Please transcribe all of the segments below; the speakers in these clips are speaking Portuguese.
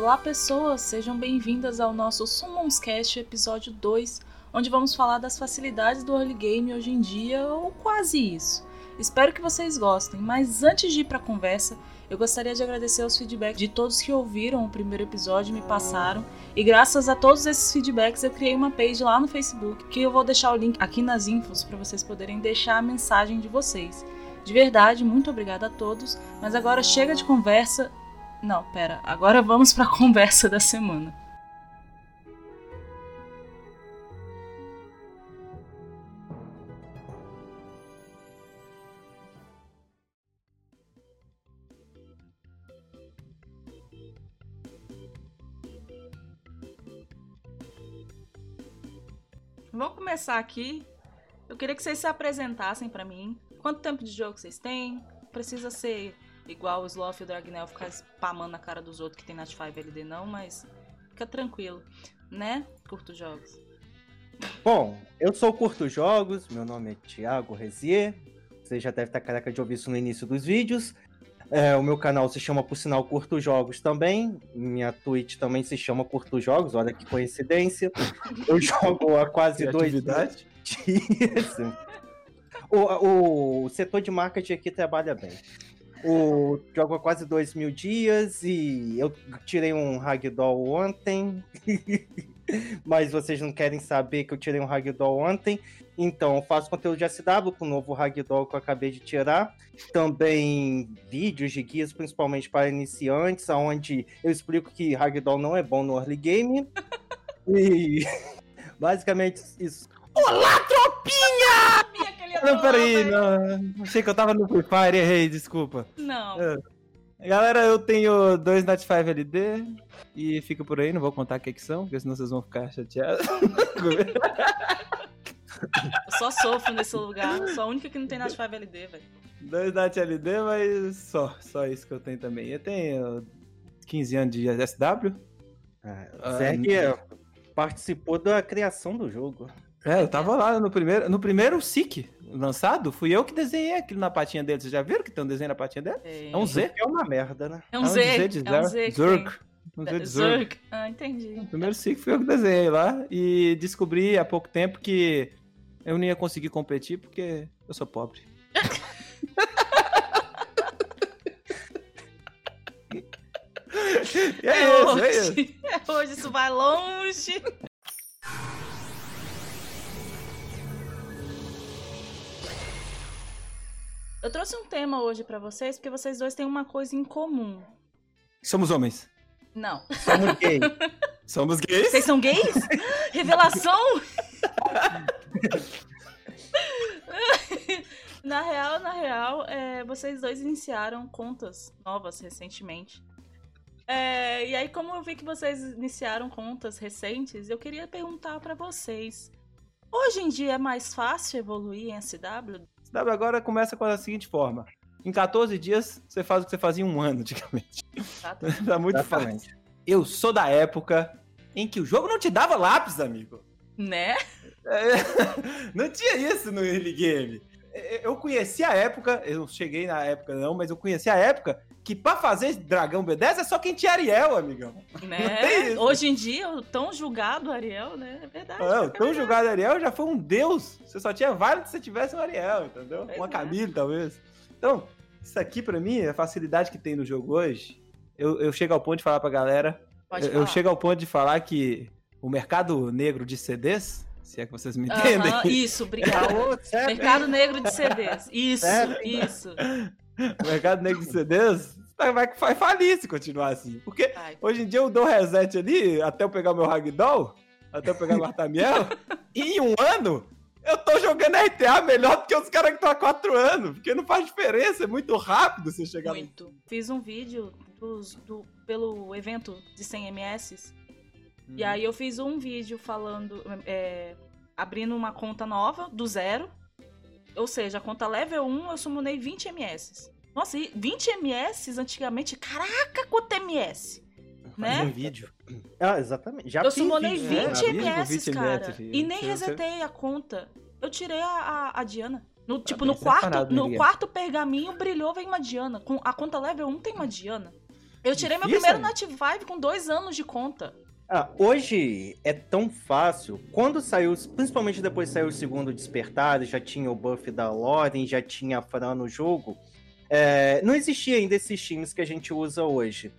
Olá, pessoas! Sejam bem-vindas ao nosso Summonscast episódio 2, onde vamos falar das facilidades do early game hoje em dia, ou quase isso. Espero que vocês gostem, mas antes de ir para a conversa, eu gostaria de agradecer os feedbacks de todos que ouviram o primeiro episódio e me passaram. E graças a todos esses feedbacks, eu criei uma page lá no Facebook, que eu vou deixar o link aqui nas infos para vocês poderem deixar a mensagem de vocês. De verdade, muito obrigada a todos. Mas agora chega de conversa. Não, pera. Agora vamos para a conversa da semana. Vamos começar aqui. Eu queria que vocês se apresentassem para mim. Quanto tempo de jogo vocês têm? Precisa ser igual o Sloth e o Dragnel ficar spamando na cara dos outros que tem Nat 5 LD não, mas fica tranquilo, né? Curto jogos. Bom, eu sou Curto Jogos, meu nome é Thiago Rezier. Você já deve estar careca de ouvir isso no início dos vídeos. É, o meu canal se chama, por sinal, Curto Jogos também. Minha Twitch também se chama Curto Jogos, olha que coincidência. Eu jogo há quase dois dias. O, o setor de marketing aqui trabalha bem. O jogo há quase dois mil dias e eu tirei um ragdoll ontem. Mas vocês não querem saber que eu tirei um ragdoll ontem. Então, eu faço conteúdo de SW com o novo ragdoll que eu acabei de tirar. Também vídeos de guias, principalmente para iniciantes, onde eu explico que ragdoll não é bom no early game. e basicamente isso. Olá, tropinha! Não, peraí, não. Achei que eu tava no Free Fire, errei, desculpa. Não. É. Galera, eu tenho dois Nat 5 LD e fica por aí, não vou contar o que, que são, porque senão vocês vão ficar chateados. Eu só sofro nesse lugar. Sou a única que não tem Nat 5 LD, velho. Dois Nat LD, mas só, só isso que eu tenho também. Eu tenho 15 anos de SW. Ah, Zerg ah, participou da criação do jogo. É, eu tava lá no primeiro, no primeiro SIC lançado, fui eu que desenhei aquilo na patinha dele. Vocês já viram que tem um desenho na patinha dele? É, é um Z. É uma merda, né? É um, é um Z. Z de é um Z. Zurk. Um Z de Zurk. Ah, entendi. O primeiro SIC foi eu que desenhei lá e descobri há pouco tempo que eu não ia conseguir competir porque eu sou pobre. é, é, isso, é isso. É hoje, isso vai longe. Eu trouxe um tema hoje para vocês porque vocês dois têm uma coisa em comum. Somos homens. Não. Somos gays. Somos gays? Vocês são gays? Revelação? na real, na real, é, vocês dois iniciaram contas novas recentemente. É, e aí, como eu vi que vocês iniciaram contas recentes, eu queria perguntar para vocês: hoje em dia é mais fácil evoluir em SW? SW agora começa com a seguinte forma: em 14 dias você faz o que você fazia em um ano, antigamente. tá muito Exatamente. fácil. Eu sou da época em que o jogo não te dava lápis, amigo. Né? É, não tinha isso no early game. É, eu conheci a época, eu não cheguei na época não, mas eu conheci a época que pra fazer Dragão B10 é só quem tinha Ariel, amigão. Né? Hoje em dia, o tão julgado Ariel, né? É verdade. Não, o tão julgado Ariel já foi um deus. Você só tinha válido se você tivesse um Ariel, entendeu? Pois Uma é. Camille, talvez. Então, isso aqui pra mim, a facilidade que tem no jogo hoje, eu, eu chego ao ponto de falar pra galera. Pode eu, falar. eu chego ao ponto de falar que o mercado negro de CDs se é que vocês me entendem. isso, obrigado. Mercado Negro de CDs. Isso, isso. O mercado negro de CDs vai, vai falir se continuar assim. Porque vai. hoje em dia eu dou reset ali, até eu pegar meu Ragdoll, até eu pegar o Artamiel, e em um ano eu tô jogando RTA melhor do que os caras que estão há quatro anos, porque não faz diferença, é muito rápido você chegar Muito. No... Fiz um vídeo dos, do, pelo evento de 100 MS e aí eu fiz um vídeo falando, é, abrindo uma conta nova, do zero. Ou seja, a conta level 1 eu summonei 20 MS. Nossa, e 20 MS antigamente, caraca, quanto MS! Né? um vídeo. Ah, exatamente. Já eu summonei 20 é, MS, 20 cara. e nem resetei a conta. Eu tirei a, a, a Diana. No, tipo, no quarto, no quarto pergaminho brilhou, vem uma Diana. Com, a conta level 1 tem uma Diana. Eu tirei meu primeiro Native Vive com dois anos de conta. Ah, hoje é tão fácil. Quando saiu, principalmente depois saiu o segundo Despertar, já tinha o buff da Loren, já tinha a Fran no jogo. É, não existia ainda esses times que a gente usa hoje.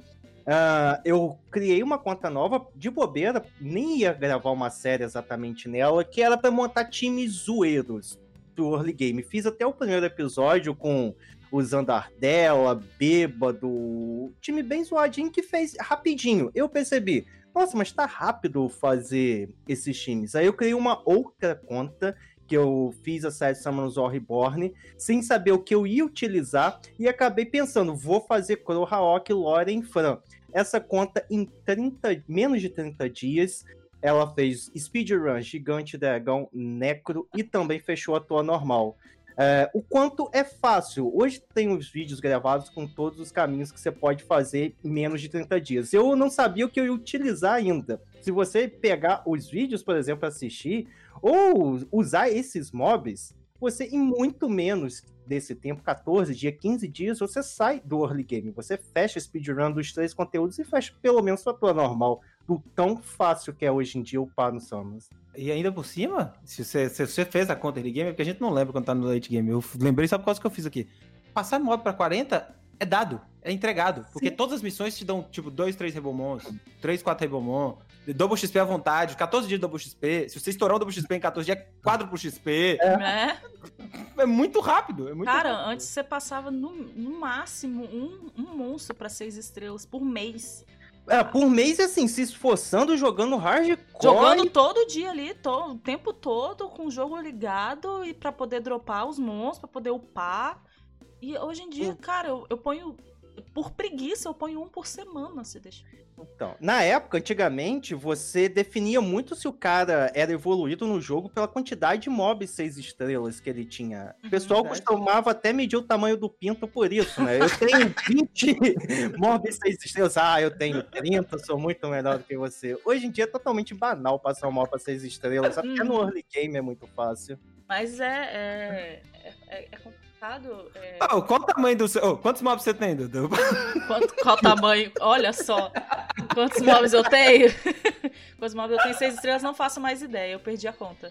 Uh, eu criei uma conta nova de bobeira, nem ia gravar uma série exatamente nela, que era para montar times zoeiros do early game. Fiz até o primeiro episódio com usando Ardella, Bêbado, time bem zoadinho que fez rapidinho. Eu percebi, nossa, mas tá rápido fazer esses times. Aí eu criei uma outra conta que eu fiz a série Summons War Reborn, sem saber o que eu ia utilizar, e acabei pensando, vou fazer Crow, Haok, Loren, Fran. Essa conta, em 30, menos de 30 dias, ela fez Speedrun, Gigante Dragão, Necro e também fechou a tua normal. É, o quanto é fácil. Hoje tem os vídeos gravados com todos os caminhos que você pode fazer em menos de 30 dias. Eu não sabia o que eu ia utilizar ainda. Se você pegar os vídeos, por exemplo, assistir, ou usar esses mobs, você em muito menos desse tempo, 14 dias, 15 dias, você sai do early game. Você fecha speedrun dos três conteúdos e fecha pelo menos sua tua normal. Do tão fácil que é hoje em dia upar no Summons. E ainda por cima, se você, se você fez a conta early game, é porque a gente não lembra quando tá no late game. Eu lembrei só por causa que eu fiz aqui. Passar mob pra 40 é dado, é entregado. Porque Sim. todas as missões te dão, tipo, 2, 3 Rebomons, 3, 4 Rebomon, double XP à vontade, 14 dias de double XP. Se você estourar um double XP em 14 dias, é 4 pro XP. É. é muito rápido. É muito Cara, rápido. antes você passava no, no máximo um, um monstro pra 6 estrelas por mês. É, por mês, assim, se esforçando, jogando hardcore. Jogando todo dia ali, to, o tempo todo, com o jogo ligado e para poder dropar os monstros, para poder upar. E hoje em dia, hum. cara, eu, eu ponho. Por preguiça, eu ponho um por semana, se deixa. Então, na época, antigamente, você definia muito se o cara era evoluído no jogo pela quantidade de mobs seis estrelas que ele tinha. O uhum, pessoal Verdade. costumava até medir o tamanho do pinto por isso, né? Eu tenho 20 mobs seis estrelas. Ah, eu tenho 30, sou muito melhor do que você. Hoje em dia é totalmente banal passar um mob pra seis estrelas. Até no uhum. early game é muito fácil. Mas é, é, é, é complicado. É... Oh, qual o tamanho do seu. Oh, quantos mobs você tem, Dudu? Quanto, qual o tamanho? Olha só. Quantos mobs eu tenho? Quantos mobs eu tenho? Seis estrelas, não faço mais ideia. Eu perdi a conta.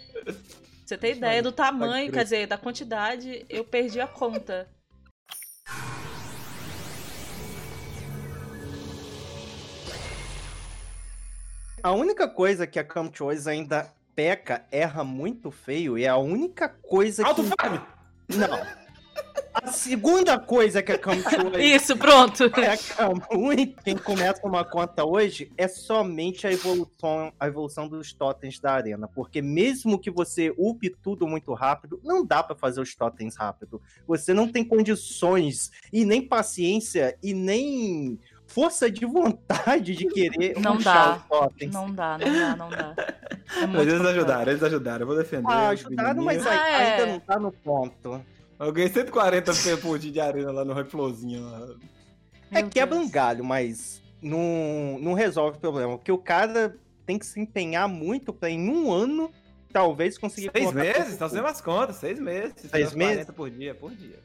Você tem ideia do tamanho, quer dizer, da quantidade, eu perdi a conta. A única coisa que a Come Choice ainda peca, erra muito feio, e é a única coisa Auto que... Farm! Não. A segunda coisa que a Camchu Isso, pronto. É a Kamui, quem começa uma conta hoje, é somente a evolução, a evolução dos totens da arena. Porque mesmo que você upe tudo muito rápido, não dá para fazer os totens rápido. Você não tem condições, e nem paciência, e nem força de vontade de querer não dá. os totens. Não dá, não dá, não dá. É mas eles ajudaram, eles ajudaram. Eu vou defender. Ah, ajudaram, mas ah, é. ainda não tá no ponto. Eu ganhei 140 por de arena lá no Reflowzinho. Lá. É quebra um galho, mas não, não resolve o problema. Porque o cara tem que se empenhar muito pra em um ano talvez conseguir. Seis meses? Então você as contas, seis meses. Seis meses? por dia, por dia.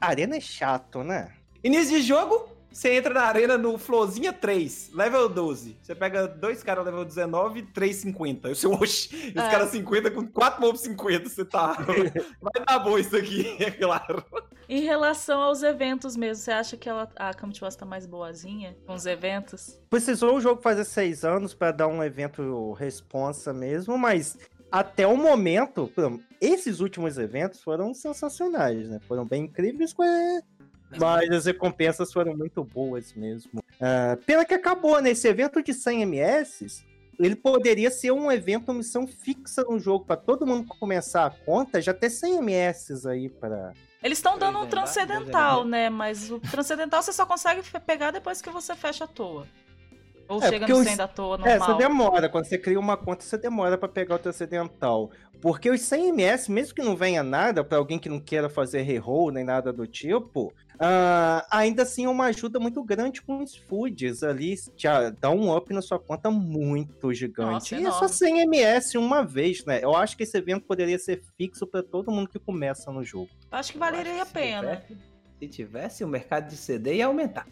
Arena é chato, né? Início de jogo, você entra na arena no Florzinha 3, level 12. Você pega dois caras level 19 e 3, 50. Eu sei, oxi, esse é. cara 50 com 4 mobs 50, você tá. Vai dar bom isso aqui, é claro. Em relação aos eventos mesmo, você acha que ela, a Camtuas tá mais boazinha com os eventos? Precisou o jogo fazer seis anos para dar um evento responsa mesmo, mas até o momento, esses últimos eventos foram sensacionais, né? Foram bem incríveis com mas as recompensas foram muito boas mesmo. Uh, pena que acabou, né? Esse evento de 100 MS, ele poderia ser um evento, missão fixa no jogo, para todo mundo começar a conta, já ter 100 MS aí para eles estão dando um transcendental, né? Mas o transcendental você só consegue pegar depois que você fecha a toa. Ou é, chega no 100 da toa normal. É, você demora. Quando você cria uma conta, você demora para pegar o transcendental. Porque os 100 MS, mesmo que não venha nada, para alguém que não queira fazer reroll nem nada do tipo, Uh, ainda assim é uma ajuda muito grande com os foods ali, já dá um up na sua conta muito gigante. Nossa, e é só 100 MS uma vez, né? Eu acho que esse evento poderia ser fixo para todo mundo que começa no jogo. Acho que valeria acho a pena. Se tivesse, se tivesse, o mercado de CD ia aumentar.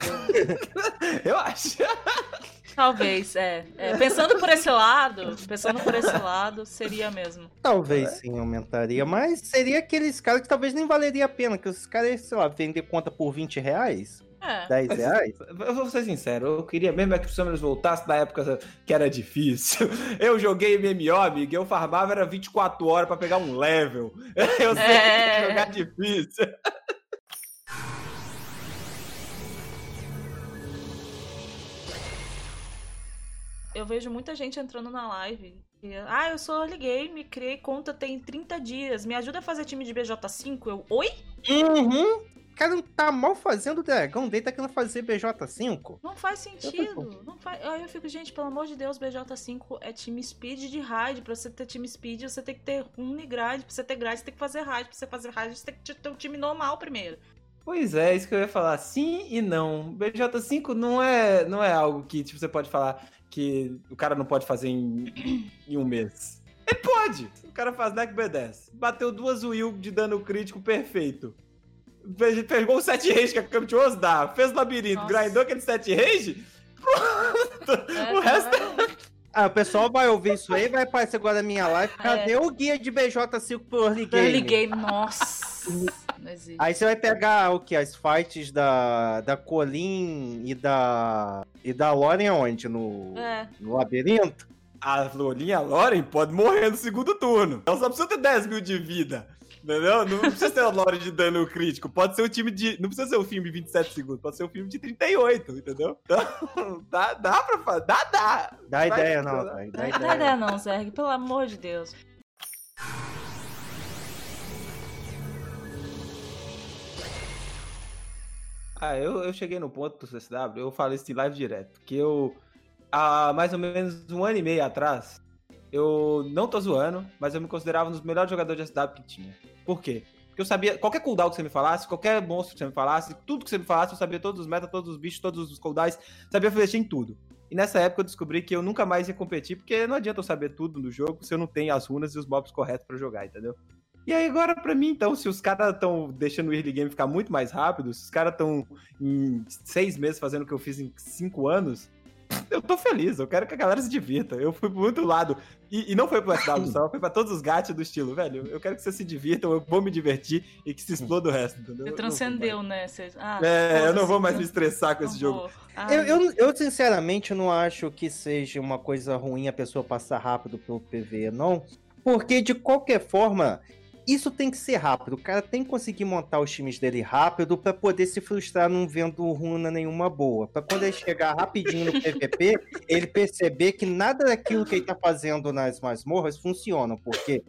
eu acho. Talvez, é. é. Pensando por esse lado, pensando por esse lado, seria mesmo. Talvez é. sim aumentaria, mas seria aqueles caras que talvez nem valeria a pena, que os caras, sei lá, vender conta por 20 reais. É. 10 reais? Eu vou ser sincero, eu queria mesmo é que o Summoners voltasse da época que era difícil. Eu joguei MMO, amigo, eu farmava era 24 horas pra pegar um level. Eu sei é... que jogar difícil. Eu vejo muita gente entrando na live. E, ah, eu sou early game, criei conta tem 30 dias. Me ajuda a fazer time de BJ5? Eu, oi? Uhum. O cara tá mal fazendo o dragão dele, tá querendo fazer BJ5. Não faz sentido. Não faz... Aí eu fico, gente, pelo amor de Deus, BJ5 é time speed de raid. Pra você ter time speed, você tem que ter grade. Pra você ter grade, você tem que fazer raid. Pra você fazer raid, você tem que ter um time normal primeiro. Pois é, isso que eu ia falar. Sim e não. BJ5 não é, não é algo que tipo, você pode falar que o cara não pode fazer em, em um mês. Ele pode! O cara faz deck B10. Bateu duas Will de dano crítico perfeito. Pegou o 7 rage que a Camptuous dá. Fez o labirinto, Nossa. grindou aquele 7 rage. Pronto! É, o resto. Ah, o pessoal vai ouvir isso aí, vai aparecer agora na minha live. Cadê é. o guia de BJ5 pro early game? Early game, nossa. Aí você vai pegar o que? As fights da, da Colin e da. E da Loren onde? No, é. no labirinto? A Lorin e a Loren pode morrer no segundo turno. Ela só precisa ter 10 mil de vida. Entendeu? Não precisa ser a Lore de dano crítico. Pode ser um time de. Não precisa ser um filme de 27 segundos, pode ser um filme de 38, entendeu? Então, dá, dá pra fazer. Dá, dá. Dá ideia, não, Dá, dá ideia. ideia, não, Zerg, pelo amor de Deus. Ah, eu, eu cheguei no ponto do CSW, eu falei isso em live direto, que eu, há mais ou menos um ano e meio atrás, eu não tô zoando, mas eu me considerava um dos melhores jogadores de SW que tinha. Por quê? Porque eu sabia, qualquer cooldown que você me falasse, qualquer monstro que você me falasse, tudo que você me falasse, eu sabia todos os metas, todos os bichos, todos os cooldowns, sabia fazer em tudo. E nessa época eu descobri que eu nunca mais ia competir, porque não adianta eu saber tudo no jogo se eu não tenho as runas e os mobs corretos para jogar, entendeu? E aí agora para mim, então, se os caras estão deixando o early game ficar muito mais rápido, se os caras estão em seis meses fazendo o que eu fiz em cinco anos, eu tô feliz, eu quero que a galera se divirta. Eu fui pro outro lado. E, e não foi pro SW só, foi pra todos os gatos do estilo, velho. Eu quero que vocês se divirtam, eu vou me divertir e que se exploda o resto, entendeu? Você transcendeu, né? Você... Ah, é, eu não vou mais me estressar com esse jogo. Ah, eu, eu, eu, sinceramente, não acho que seja uma coisa ruim a pessoa passar rápido pelo PV, não. Porque, de qualquer forma, isso tem que ser rápido. O cara tem que conseguir montar os times dele rápido para poder se frustrar não vendo runa nenhuma boa. Para quando ele chegar rapidinho no PVP, ele perceber que nada daquilo que ele tá fazendo nas masmorras funciona, porque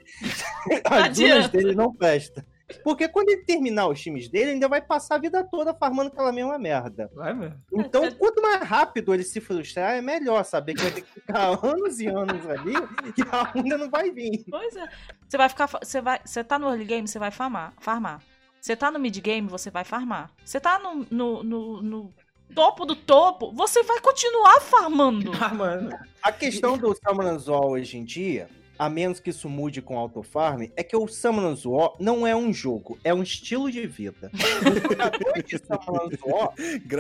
as runas dele não prestam. Porque quando ele terminar os times dele, ainda vai passar a vida toda farmando aquela mesma merda. Vai mesmo. Então, é, quanto mais rápido ele se frustrar, é melhor saber que vai ter que ficar anos e anos ali e a runa não vai vir. Pois é. Você vai ficar. Você, vai, você tá no early game, você vai farmar. farmar. Você tá no mid game, você vai farmar. Você tá no, no, no, no topo do topo, você vai continuar farmando. Farmando. A questão do Summoners hoje em dia a menos que isso mude com Autofarm, é que o Summoners War não é um jogo, é um estilo de vida. O jogador de Summoners War,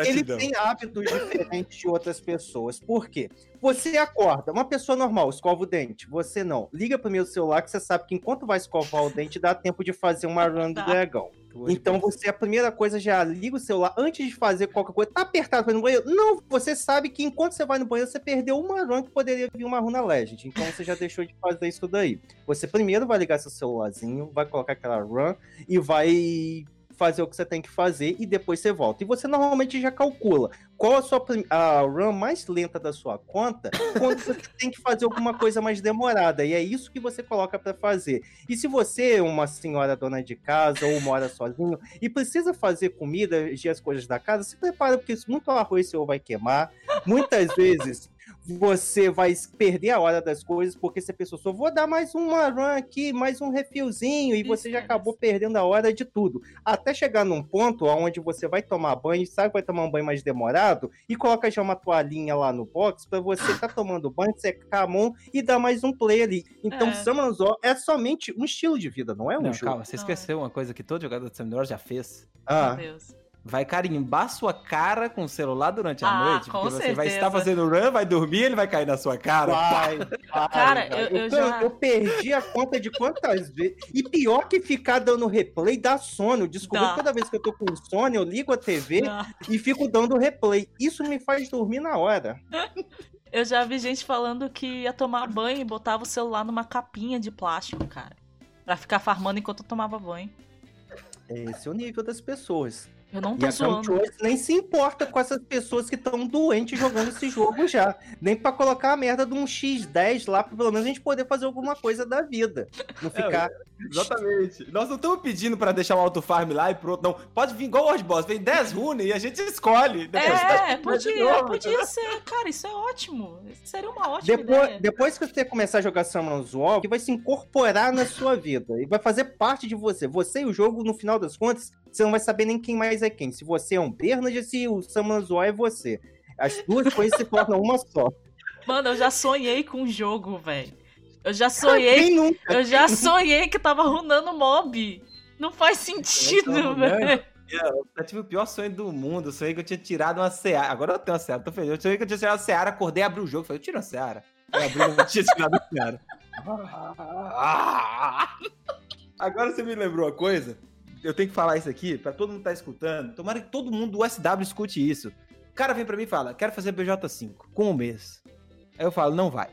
ele tem hábitos diferentes de outras pessoas. Por quê? Você acorda, uma pessoa normal, escova o dente, você não. Liga pro meu celular que você sabe que enquanto vai escovar o dente, dá tempo de fazer uma run do dragão. Então você, a primeira coisa, já liga o celular antes de fazer qualquer coisa. Tá apertado pra ir no banheiro? Não, você sabe que enquanto você vai no banheiro, você perdeu uma run que poderia vir uma runa Legend. Então você já deixou de fazer isso daí. Você primeiro vai ligar seu celularzinho, vai colocar aquela run e vai fazer o que você tem que fazer e depois você volta. E você normalmente já calcula qual a sua a run mais lenta da sua conta quando você tem que fazer alguma coisa mais demorada. E é isso que você coloca para fazer. E se você é uma senhora dona de casa ou mora sozinho e precisa fazer comida e as coisas da casa, se prepara porque muito arroz seu vai queimar. Muitas vezes você vai perder a hora das coisas, porque a pessoa só vou dar mais uma run aqui, mais um refilzinho, e você já acabou perdendo a hora de tudo. Até chegar num ponto onde você vai tomar banho, sabe que vai tomar um banho mais demorado, e coloca já uma toalhinha lá no box para você estar tá tomando banho, secar a mão e dar mais um play ali. Então, é. Summoners é somente um estilo de vida, não é um não, jogo. Calma, você esqueceu uma coisa que todo jogador de Summoners já fez. Ah. Meu Deus. Vai carimbar sua cara com o celular durante a ah, noite. Porque você vai estar fazendo run, vai dormir, ele vai cair na sua cara. Vai, vai, cara, eu, eu, eu, já... eu, perdi a conta de quantas vezes. E pior que ficar dando replay dá sono. Eu descobri que toda vez que eu tô com sono, eu ligo a TV dá. e fico dando replay. Isso me faz dormir na hora. Eu já vi gente falando que ia tomar banho e botava o celular numa capinha de plástico, cara. Pra ficar farmando enquanto eu tomava banho. Esse é o nível das pessoas. Eu não tô e a zoando. nem se importa com essas pessoas que estão doentes jogando esse jogo já. Nem para colocar a merda de um X10 lá, pra pelo menos a gente poder fazer alguma coisa da vida. Não é, ficar. É, exatamente. Nós não estamos pedindo para deixar o auto farm lá e pronto. Não. Pode vir igual o World Boss, vem 10 runes e a gente escolhe. É, podia, podia ser. Cara, isso é ótimo. seria uma ótima depois, ideia. Depois que você começar a jogar Summon's War, que vai se incorporar na sua vida e vai fazer parte de você. Você e o jogo, no final das contas, você não vai saber nem quem mais é quem. Se você é um Bernard, se o Samanzoa é você. As duas coisas se tornam uma só. Mano, eu já sonhei com o jogo, velho. Eu já sonhei. Nunca, eu já sonhei que tava runando mob. Não faz sentido, velho. Eu tive o pior sonho do mundo. Eu sonhei que eu tinha tirado uma Seara. Agora eu tenho uma Seara, tô feliz. Eu sonhei que eu tinha tirado uma Seara, acordei, abri o jogo. Falei, eu tiro a Seara. Eu abri, eu tinha tirado a Seara. Agora você me lembrou uma coisa eu tenho que falar isso aqui para todo mundo estar tá escutando. Tomara que todo mundo do SW escute isso. O cara vem para mim e fala: quero fazer BJ5 com um mês. Aí eu falo: não vai.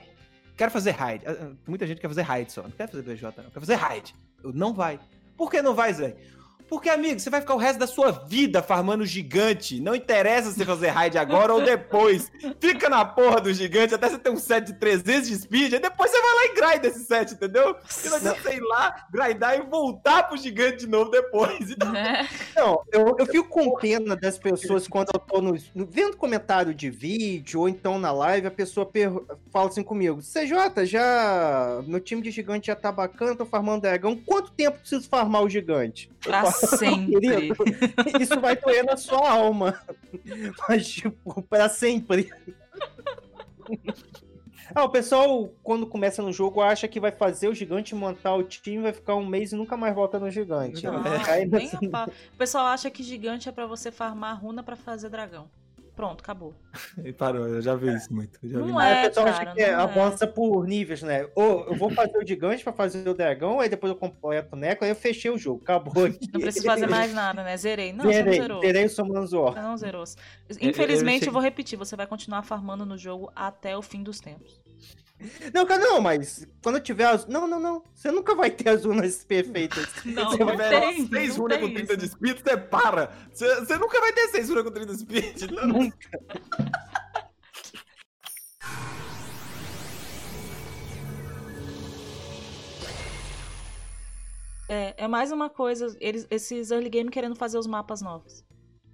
Quero fazer raid. Ah, ah, muita gente quer fazer raid só. Não quer fazer BJ, não. Quer fazer raid. Eu não vai. Por que não vai, Zé? Porque, amigo, você vai ficar o resto da sua vida farmando gigante. Não interessa se fazer raid agora ou depois. Fica na porra do gigante até você ter um set de 300 de speed. Aí depois você vai lá e grind esse set, entendeu? E não adianta ir lá, grindar e voltar pro gigante de novo depois. Então... É. Não, eu, eu fico com pena das pessoas quando eu tô no, no, vendo comentário de vídeo ou então na live, a pessoa per, fala assim comigo: CJ, já. Meu time de gigante já tá bacana, tô farmando dragão. Quanto tempo preciso farmar o gigante? Pra sempre. Isso vai doer na sua alma. Mas, tipo, pra sempre. Ah, o pessoal, quando começa no jogo, acha que vai fazer o gigante montar o time, vai ficar um mês e nunca mais volta no gigante. Não, é. O pessoal acha que gigante é para você farmar runa para fazer dragão. Pronto, acabou. E parou, eu já vi isso muito. Já não vi. é, o pessoal cara, acha que é, avança por níveis, né? Ou eu vou fazer o gigante pra fazer o dragão, aí depois eu completo o Neco, aí eu fechei o jogo, acabou. Aqui. Não preciso fazer mais nada, né? Zerei. Não, zerei, você não zerou. Zerei o Summon Não zerou. Infelizmente, eu, eu, eu vou repetir, você vai continuar farmando no jogo até o fim dos tempos. Não, cara, não, mas quando tiver as. Não, não, não. Você nunca vai ter as runas perfeitas. Não, você vai ter seis runas com 30 de speed, você para. Você, você nunca vai ter seis runas com 30 de speed. Não. Nunca. É, é mais uma coisa, eles, esses early game querendo fazer os mapas novos.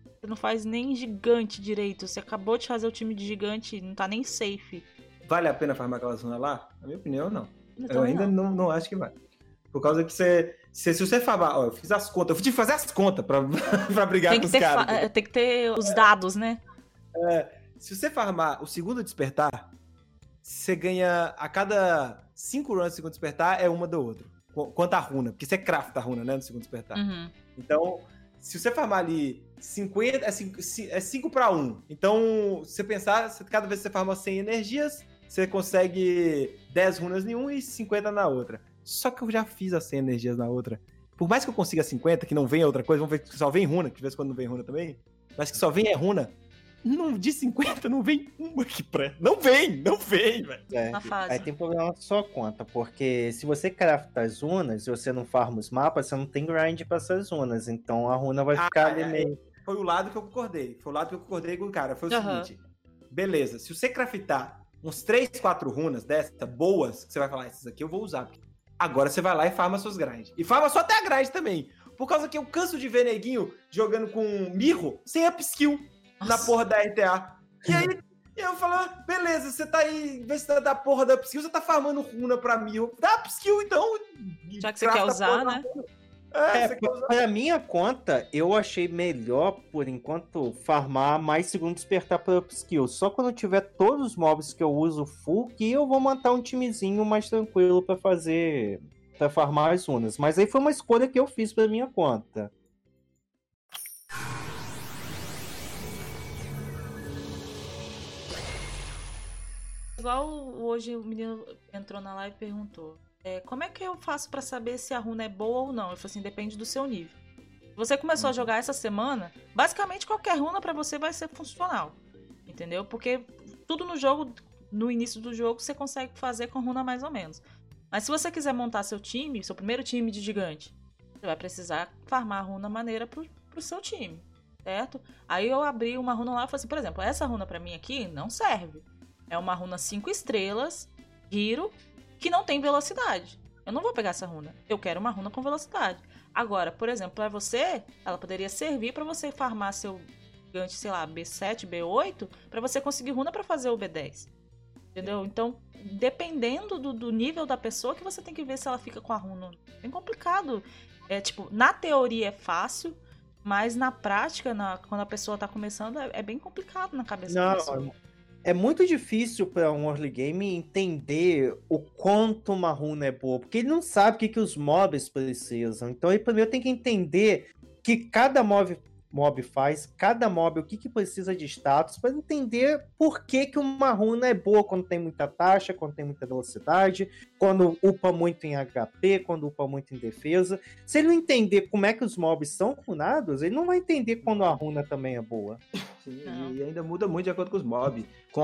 Você não faz nem gigante direito. Você acabou de fazer o time de gigante, não tá nem safe. Vale a pena farmar aquela zona lá? Na minha opinião, não. Eu, eu ainda não. não. Não, acho que vai. Por causa que você. Se, se você farmar. Ó, eu fiz as contas. Eu tive que fazer as contas pra, pra brigar tem com os caras. Tem que ter os dados, né? É, se você farmar o segundo despertar, você ganha. A cada 5 runs do segundo despertar é uma do outro. Quanto a runa. Porque você crafta a runa, né? No segundo despertar. Uhum. Então, se você farmar ali 50. É 5, é 5 para 1. Então, se você pensar, cada vez que você farma 100 energias, você consegue 10 runas em um e 50 na outra. Só que eu já fiz as 100 energias na outra. Por mais que eu consiga 50, que não venha outra coisa, vamos ver que só vem runa, que de vez em quando não vem runa também. Mas que só vem é runa. Não, de 50 não vem uma que pré. Não vem, não vem, velho. É, aí tem problema só conta, porque se você crafta as runas e você não farma os mapas, você não tem grind pra essas runas. Então a runa vai ah, ficar ali é, meio. Foi o lado que eu concordei. Foi o lado que eu concordei com o cara. Foi o uhum. seguinte. Beleza, se você craftar uns 3, 4 runas dessa, boas, que você vai falar, essas aqui eu vou usar. Agora você vai lá e farma suas grinds. E farma só até a grind também. Por causa que eu canso de ver neguinho jogando com mirro sem upskill na porra da RTA. E aí eu falo, ah, beleza, você tá aí, vê se tá da porra da upskill, você tá farmando runa pra mirro. Dá upskill então. Já que você quer usar, né? É, é pra minha conta, eu achei melhor, por enquanto, farmar mais segundo despertar para upskill. Só quando tiver todos os mobs que eu uso full, que eu vou montar um timezinho mais tranquilo para fazer. para farmar as unas. Mas aí foi uma escolha que eu fiz pra minha conta. Igual hoje o menino entrou na live e perguntou: é, como é que eu faço para saber se a runa é boa ou não? Eu falei assim: depende do seu nível. Você começou a uhum. jogar essa semana, basicamente qualquer runa para você vai ser funcional. Entendeu? Porque tudo no jogo, no início do jogo, você consegue fazer com runa mais ou menos. Mas se você quiser montar seu time, seu primeiro time de gigante, você vai precisar farmar a runa maneira pro, pro seu time, certo? Aí eu abri uma runa lá e falei assim, por exemplo, essa runa para mim aqui não serve. É uma runa 5 estrelas, giro, que não tem velocidade. Eu não vou pegar essa runa. Eu quero uma runa com velocidade. Agora, por exemplo, para você, ela poderia servir para você farmar seu gigante, sei lá, B7, B8, para você conseguir runa para fazer o B10. Entendeu? Então, dependendo do, do, nível da pessoa, que você tem que ver se ela fica com a runa. É bem complicado. É tipo, na teoria é fácil, mas na prática, na, quando a pessoa tá começando, é, é bem complicado na cabeça Não, da pessoa. É muito difícil para um early game entender o quanto uma runa é boa, porque ele não sabe o que, que os mobs precisam. Então ele primeiro tem que entender que cada mob mob faz, cada mob, o que, que precisa de status, para entender por que, que uma runa é boa quando tem muita taxa, quando tem muita velocidade, quando upa muito em HP, quando upa muito em defesa. Se ele não entender como é que os mobs são runados, ele não vai entender quando a runa também é boa. Sim, e ainda muda muito de acordo com os mobs. Com,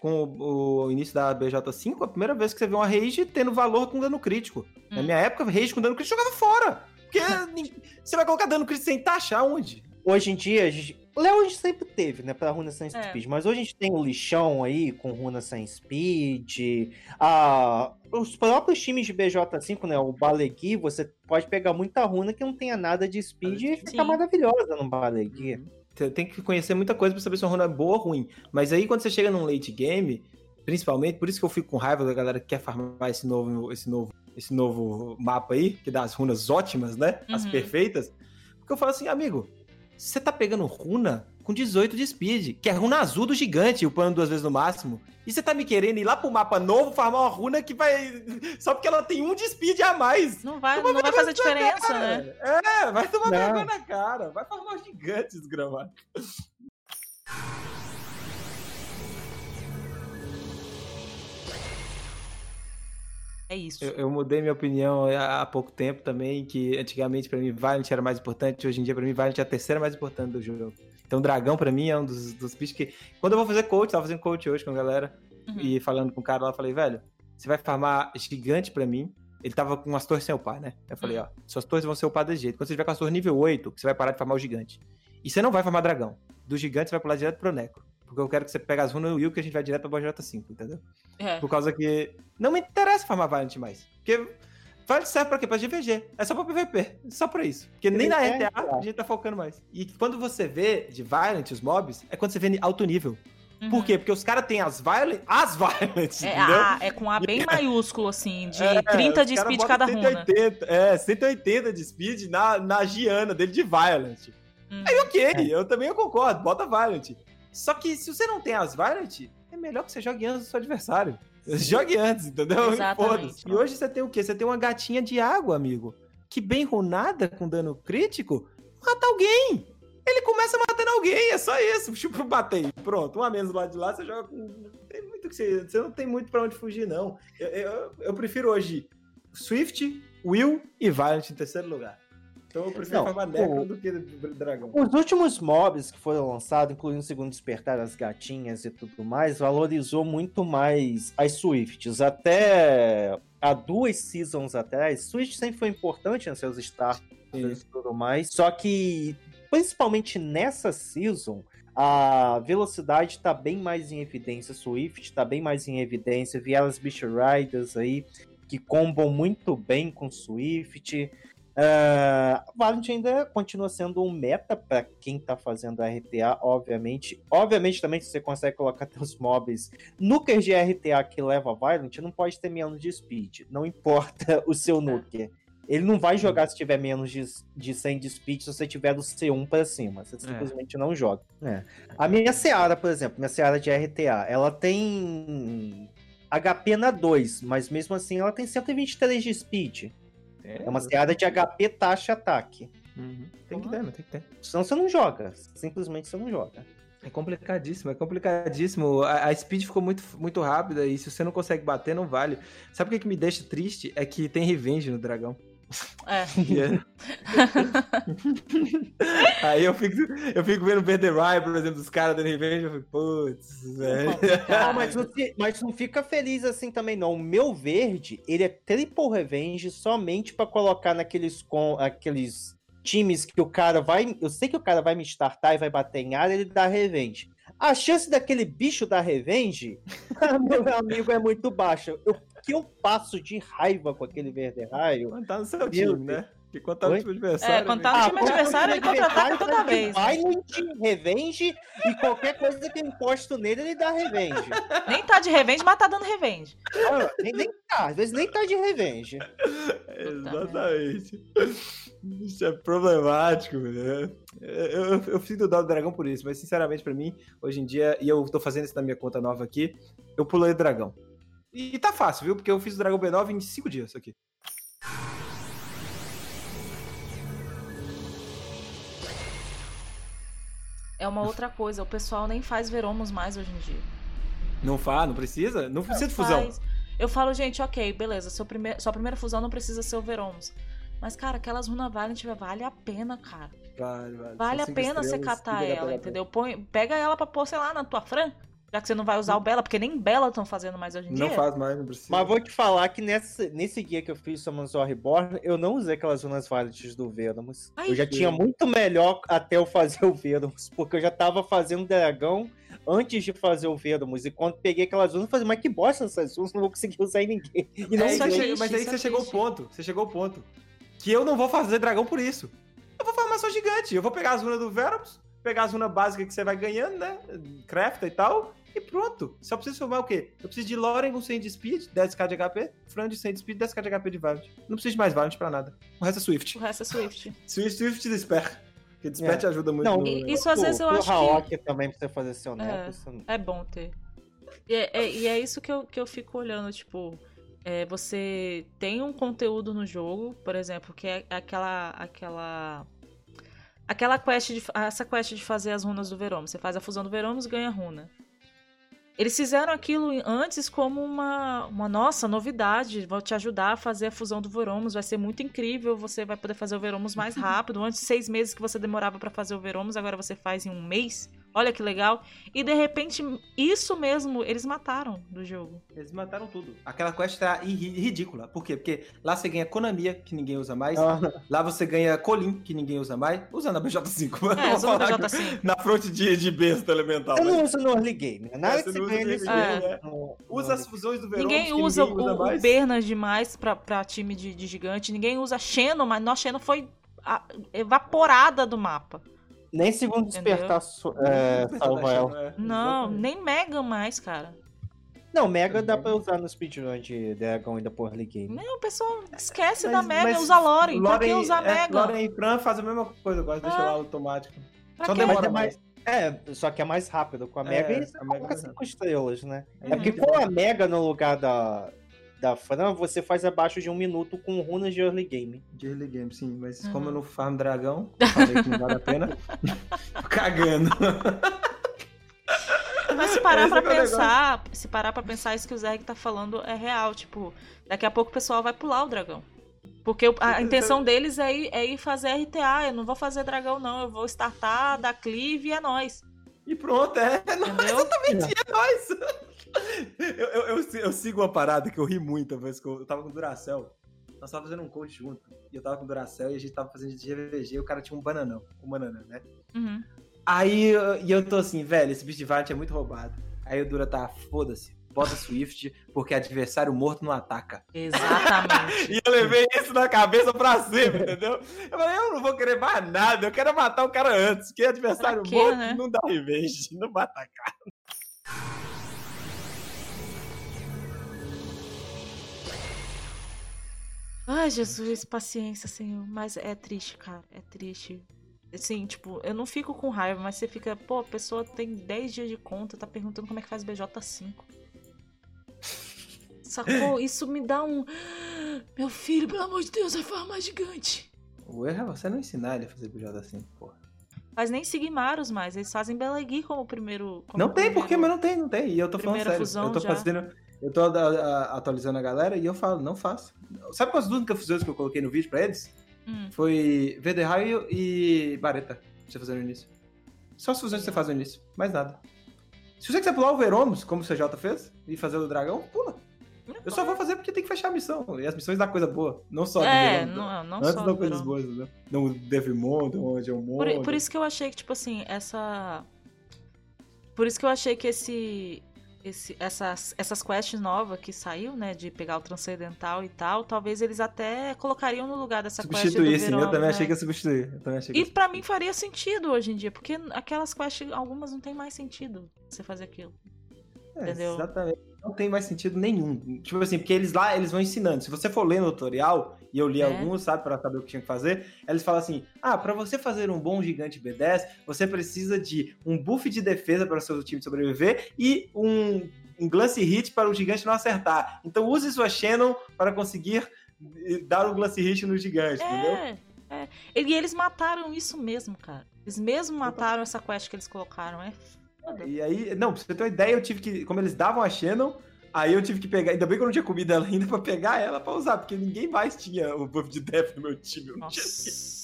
com o, o, início da BJ5, a primeira vez que você vê uma rage tendo valor com dano crítico. Hum. Na minha época, rage com dano crítico jogava fora. Porque você vai colocar dano crítico sem taxa onde? Hoje em dia, a gente... Léo a gente sempre teve, né, pra runa sem é. speed, mas hoje a gente tem o lixão aí com runa sem speed, a... os próprios times de BJ5, né, o Balegui, você pode pegar muita runa que não tenha nada de speed Sim. e ficar maravilhosa no Balegui. Uhum. Você tem que conhecer muita coisa pra saber se uma runa é boa ou ruim, mas aí quando você chega num late game, principalmente, por isso que eu fico com raiva da galera que quer farmar esse novo, esse novo, esse novo mapa aí, que dá as runas ótimas, né, uhum. as perfeitas, porque eu falo assim, amigo, você tá pegando runa com 18 de speed, que é runa azul do gigante, upando duas vezes no máximo. E você tá me querendo ir lá pro mapa novo, farmar uma runa que vai. Só porque ela tem um de speed a mais. Não vai, não vai fazer diferença, cara. né? É, vai tomar vergonha na cara. Vai farmar gigantes, gramado. É isso. Eu, eu, mudei minha opinião há, pouco tempo também, que antigamente para mim Valiant era mais importante, hoje em dia para mim Valiant é a terceira mais importante do jogo. Então Dragão para mim é um dos, dos bichos que... Quando eu vou fazer coach, tava fazendo coach hoje com a galera, uhum. e falando com o cara lá, eu falei, velho, você vai farmar gigante para mim, ele tava com as torres sem upar, né? Eu falei, uhum. ó, suas torres vão ser upadas desse jeito. Quando você tiver com as torres nível 8, você vai parar de farmar o gigante. E você não vai farmar dragão. Do gigante você vai pular direto pro Necro. Porque eu quero que você pegue as runas no Will que a gente vai direto pra BJ5, entendeu? É. Por causa que não me interessa farmar Valiant mais. Porque Valiant serve pra quê? Pra GVG. É só pra PVP. Só pra isso. Porque nem na RTA a gente tá focando mais. E quando você vê de Violent os mobs, é quando você vê alto nível. Uhum. Por quê? Porque os caras têm as Violent, as Violent, é, a, é com A bem maiúsculo, assim, de é, 30 de speed cada 180, runa. É, 180 de speed na, na Giana dele de Violent. Uhum. Aí ok, é. eu também eu concordo, bota Violent. Só que se você não tem as Violet, é melhor que você jogue antes do seu adversário. Jogue antes, entendeu? Exatamente. E hoje você tem o quê? Você tem uma gatinha de água, amigo. Que bem runada, com dano crítico, mata alguém. Ele começa matando alguém, é só isso. Tipo, bater. Pronto, um a menos lá de lá, você joga com. Tem muito que você. Você não tem muito pra onde fugir, não. Eu, eu, eu prefiro hoje Swift, Will e Valiant em terceiro lugar. Então eu prefiro não, Necro do que Dragão. Os últimos mobs que foram lançados, incluindo o segundo despertar das gatinhas e tudo mais, valorizou muito mais as Swifts. Até há duas seasons atrás, Swift sempre foi importante nos seus starters e tudo mais. Só que, principalmente nessa season, a velocidade está bem mais em evidência. Swift está bem mais em evidência. Vieram as Beach Riders aí, que combam muito bem com Swift. Uh, Valiant ainda continua sendo um meta para quem está fazendo RTA, obviamente. Obviamente também se você consegue colocar seus mobs nuker de RTA que leva Valiant, não pode ter menos de speed. Não importa o seu nuker. Ele não vai jogar se tiver menos de, de 100 de speed se você tiver do C1 para cima. Você é. simplesmente não joga. É. A minha Seara, por exemplo, minha Seara de RTA, ela tem HP na 2, mas mesmo assim ela tem 123 de speed. É, é uma seada de HP taxa ataque. Uhum. Tem que ter, tem que ter. Senão você não joga. Simplesmente você não joga. É complicadíssimo, é complicadíssimo. A, a, speed ficou muito, muito rápida e se você não consegue bater, não vale. Sabe o que, que me deixa triste? É que tem revenge no dragão. É. Yeah. Aí eu fico, eu fico vendo o Berderai, por exemplo, dos caras dando revenge, eu fico, putz, velho. Não, mas, não, mas não fica feliz assim também, não. O meu verde, ele é triple revenge somente para colocar naqueles com aqueles times que o cara vai. Eu sei que o cara vai me startar e vai bater em área, ele dá revenge. A chance daquele bicho dar revenge, meu amigo, é muito baixa. O que eu passo de raiva com aquele verde raio. Quando tá no seu time, né? Que quando tá no time adversário. É, quando tá no time ah, adversário, ele contra-ataca toda vez. Violent, revenge e qualquer coisa que eu encosto nele, ele dá revenge. Nem tá de revenge, mas tá dando revenge. Ah, nem, nem tá, às vezes nem tá de revenge. Exatamente. Isso é problemático, né? Eu, eu, eu fiz do Dado Dragão por isso, mas sinceramente para mim, hoje em dia, e eu tô fazendo isso na minha conta nova aqui, eu pulei o dragão. E tá fácil, viu? Porque eu fiz o Dragão B9 em 5 dias aqui. É uma outra coisa, o pessoal nem faz veromos mais hoje em dia. Não faz, não precisa? Não precisa não de fusão. Faz. Eu falo, gente, ok, beleza, seu primeir, sua primeira fusão não precisa ser o veromos. Mas, cara, aquelas Runa Valiant vale a pena, cara. Vale, vale. Vale a pena você catar ela, entendeu? Põe, pega ela pra pôr, sei lá, na tua Fran. Já que você não vai usar o Bela, porque nem Bela estão fazendo mais hoje em dia. Não faz mais, não precisa. Mas vou te falar que nesse, nesse guia que eu fiz Summons War Reborn, eu não usei aquelas runas válidas do Venomus. Ai, eu já tinha muito melhor até eu fazer o Venomus, porque eu já tava fazendo dragão antes de fazer o Venomus. E quando peguei aquelas runas, eu falei, mas que bosta essas runas, não vou conseguir usar em ninguém. E não é, usei. mas aí você chegou ao ponto, você chegou ao ponto. Que eu não vou fazer dragão por isso. Eu vou farmar só gigante. Eu vou pegar as runas do Venomus, pegar as runas básicas que você vai ganhando, né? Crafta e tal e pronto. Só preciso formar o quê? Eu preciso de Loren com 100 de speed, 10k de HP, Fran de 100 de speed, 10k de HP de Valiant. Não preciso de mais Valiant pra nada. O resto é Swift. O resto é Swift. Swift, Swift Desper. Porque Desper é. te ajuda muito. Não, no... isso às vezes eu acho que... também pra você fazer seu neto. É, é bom ter. E é, é, e é, isso que eu, que eu fico olhando, tipo... É, você tem um conteúdo no jogo, por exemplo, que é aquela... aquela aquela quest de, essa quest de fazer as runas do Veromos. Você faz a fusão do Veromos, ganha runa. Eles fizeram aquilo antes como uma, uma nossa novidade. Vou te ajudar a fazer a fusão do Veromos. Vai ser muito incrível. Você vai poder fazer o Veromos mais rápido. Antes, seis meses que você demorava para fazer o Veromos, agora você faz em um mês. Olha que legal. E de repente, isso mesmo, eles mataram do jogo. Eles mataram tudo. Aquela quest tá ridícula. Por quê? Porque lá você ganha Konamia, que ninguém usa mais. Lá você ganha Colin, que ninguém usa mais. Usa na BJ5. É, usa na BJ5. Na fronte de, de besta elemental. Eu não uso no early game. Né? Nada é, que você ganha nesse é. Né? Usa as fusões do verão. Ninguém usa, ninguém usa o, mais. o Bernard demais pra, pra time de, de gigante. Ninguém usa Xeno, mas nossa Xeno foi evaporada do mapa. Nem segundo despertar é, salva ela. É. Não, nem Mega mais, cara. Não, Mega dá pra usar no speedrun de Dragon ainda por early game. Não, o pessoal esquece mas, da Mega, usa Loren. Loren. Pra que usar é, Mega? Loren e Fran fazem a mesma coisa, agora deixa lá automático. Pra só demora mais. É, só que é mais rápido. Com a Mega, é, isso a Mega 5 estrelas, né? É, é porque com a Mega no lugar da, da Fran, você faz abaixo de um minuto com runas de early game. De early game, sim. Mas uhum. como eu não farm dragão, falei que não vale a pena. cagando. Mas se parar Esse pra é pensar, se parar pra pensar, isso que o Zerg tá falando é real. Tipo, daqui a pouco o pessoal vai pular o dragão. Porque a intenção deles é ir, é ir fazer RTA. Eu não vou fazer dragão, não. Eu vou startar, dar cleave e é nóis. E pronto, é. Entendeu? Exatamente, é nóis eu, eu, eu, eu, sigo uma parada que eu ri muito, vez que eu, tava com o Duracell. Nós tava fazendo um coach junto. E eu tava com o Duracell e a gente tava fazendo de GVG e o cara tinha um bananão. Um banana, né? Uhum. Aí e eu tô assim, velho, esse bicho de Valiant é muito roubado. Aí o Dura tá, foda-se. Bota Swift, porque adversário morto não ataca. Exatamente. e eu levei isso na cabeça pra sempre, entendeu? Eu falei, eu não vou querer mais nada, eu quero matar o cara antes, que adversário quê, morto né? não dá revenge, não vai atacar. Ai, Jesus, paciência, Senhor. Mas é triste, cara. É triste. Assim, tipo, eu não fico com raiva, mas você fica, pô, a pessoa tem 10 dias de conta, tá perguntando como é que faz BJ5. Sacou? Isso me dá um. Meu filho, pelo amor de Deus, vai farmar gigante. O erro é você não ensinar ele a fazer BJ5, porra. faz nem Sigmaros mais, eles fazem Belegui como primeiro. Como não tem, primeiro... porque, mas não tem, não tem. E eu tô falando sério. Fusão eu tô já. fazendo. Eu tô atualizando a galera e eu falo, não faço. Sabe quais duas únicas fusões que eu coloquei no vídeo pra eles? Hum. Foi VD Raio e Bareta, você fazer no início. Só as fusões que você faz no início, mais nada. Se você quiser pular o Veromos, como o CJ fez, e fazer o dragão, pula. Eu só vou fazer porque tem que fechar a missão. E as missões dão coisa boa. Não só É, do não, não Antes só dão coisas Verão. boas, né? Não Devimon, onde eu Por, morro. por isso que eu achei que, tipo assim, essa. Por isso que eu achei que esse. Esse essas, essas quests novas que saiu, né? De pegar o transcendental e tal, talvez eles até colocariam no lugar dessa quest do Substituíssem, Verão. eu também né? achei que ia substituir. Que E ia pra mim faria sentido hoje em dia, porque aquelas quests, algumas não tem mais sentido você fazer aquilo. É, Entendeu? Exatamente. Não tem mais sentido nenhum. Tipo assim, porque eles lá, eles vão ensinando. Se você for ler no tutorial, e eu li É. alguns, sabe, pra saber o que tinha que fazer, eles falam assim: ah, pra você fazer um bom gigante B10, você precisa de um buff de defesa para o seu time sobreviver e um, um glance hit para o gigante não acertar. Então use sua Shannon para conseguir eh, dar um glance hit no gigante, entendeu? É, é. E eles mataram isso mesmo, cara. Eles mesmo mataram essa quest que eles colocaram. É. E aí, não, pra você ter uma ideia, eu tive que, como eles davam a Shannon, aí eu tive que pegar, ainda bem que eu não tinha comido ela ainda pra pegar ela pra usar, porque ninguém mais tinha o buff de death no meu time. Eu não tinha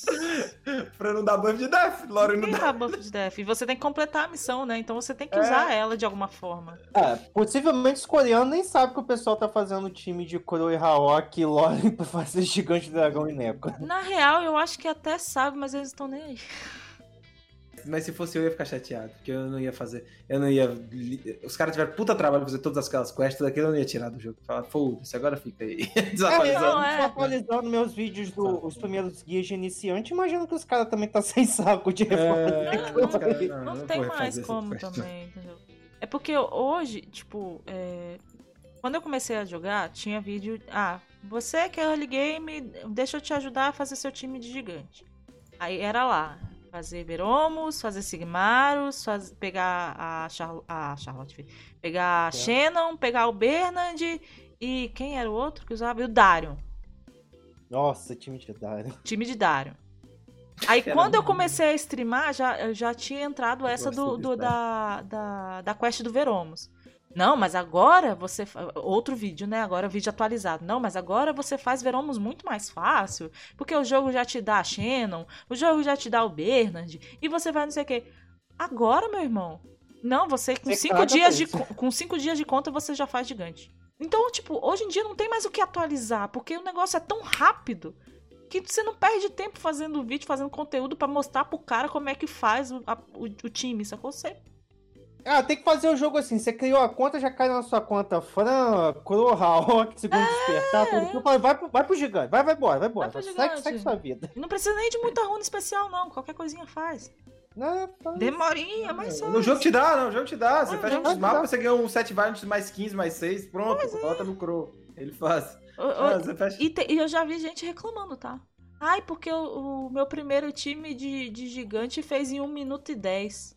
pra não dar buff de death, Lore não dá. dá buff de def. E você tem que completar a missão, né? Então você tem que É. usar ela de alguma forma. É, possivelmente os coreanos nem sabem que o pessoal tá fazendo time de Kuro e Haok e Lore pra fazer Gigante Dragão e Neko. Na real, eu acho que até sabe, mas eles estão nem aí. Mas se fosse eu, ia ficar chateado, porque eu não ia fazer, eu não ia... Os caras tiveram puta trabalho pra fazer todas aquelas quests, daquilo eu não ia tirar do jogo. Falar, foda-se, agora fica aí, É, desatualizando. eu Não, é. tô atualizando meus vídeos dos primeiros guias de iniciante, imagino que os caras também tá sem saco de. É, Não, os caras- Não, eu tem mais como também, entendeu? É porque hoje, tipo, é, quando eu comecei a jogar, tinha vídeo. Ah, você que é early game, deixa eu te ajudar a fazer seu time de gigante. Aí era lá. Fazer Veromos, fazer Sigmaros, faz- pegar a, Charlo- a Charlotte, pegar a É. Shannon, pegar o Bernard e quem era o outro que usava? E o Darion. Nossa, time de Dario. Time de Darion. Aí quando eu comecei a streamar, já, já tinha entrado essa do, do- da, da, da quest do Veromos. Não, mas agora você. Outro vídeo, né? Agora vídeo atualizado. Não, mas agora você faz Veromos muito mais fácil. Porque o jogo já te dá a Shannon, o jogo já te dá o Bernard, e você vai não sei o quê. Agora, meu irmão. Não, você com Você cinco, caga dias de, com cinco dias de conta você já faz gigante. Então, tipo, hoje em dia não tem mais o que atualizar, porque o negócio é tão rápido que você não perde tempo fazendo vídeo, fazendo conteúdo pra mostrar pro cara como é que faz o, a- o, o time, sacou? Você Ah, tem que fazer o jogo assim. Você criou a conta, já cai na sua conta Fran, Kuro, Haok, segundo despertar, tudo. tudo. Vai, pro, vai pro gigante, vai, vai embora, vai embora. É. Vai pro Segue, segue sua vida. não precisa nem de muita runa especial, não. Qualquer coisinha faz. Não, faz. Demorinha, mas faz. No jogo te dá, não, o jogo te dá. Você Ah, fecha os mapas, você ganha um 7 variants mais 15, mais 6, pronto, é. bota no Crow. Ele faz. Ô, Ah, fecha... E, te- e eu já vi gente reclamando, tá? Ai, porque o, o meu primeiro time de, de gigante fez em 1 minuto e 10.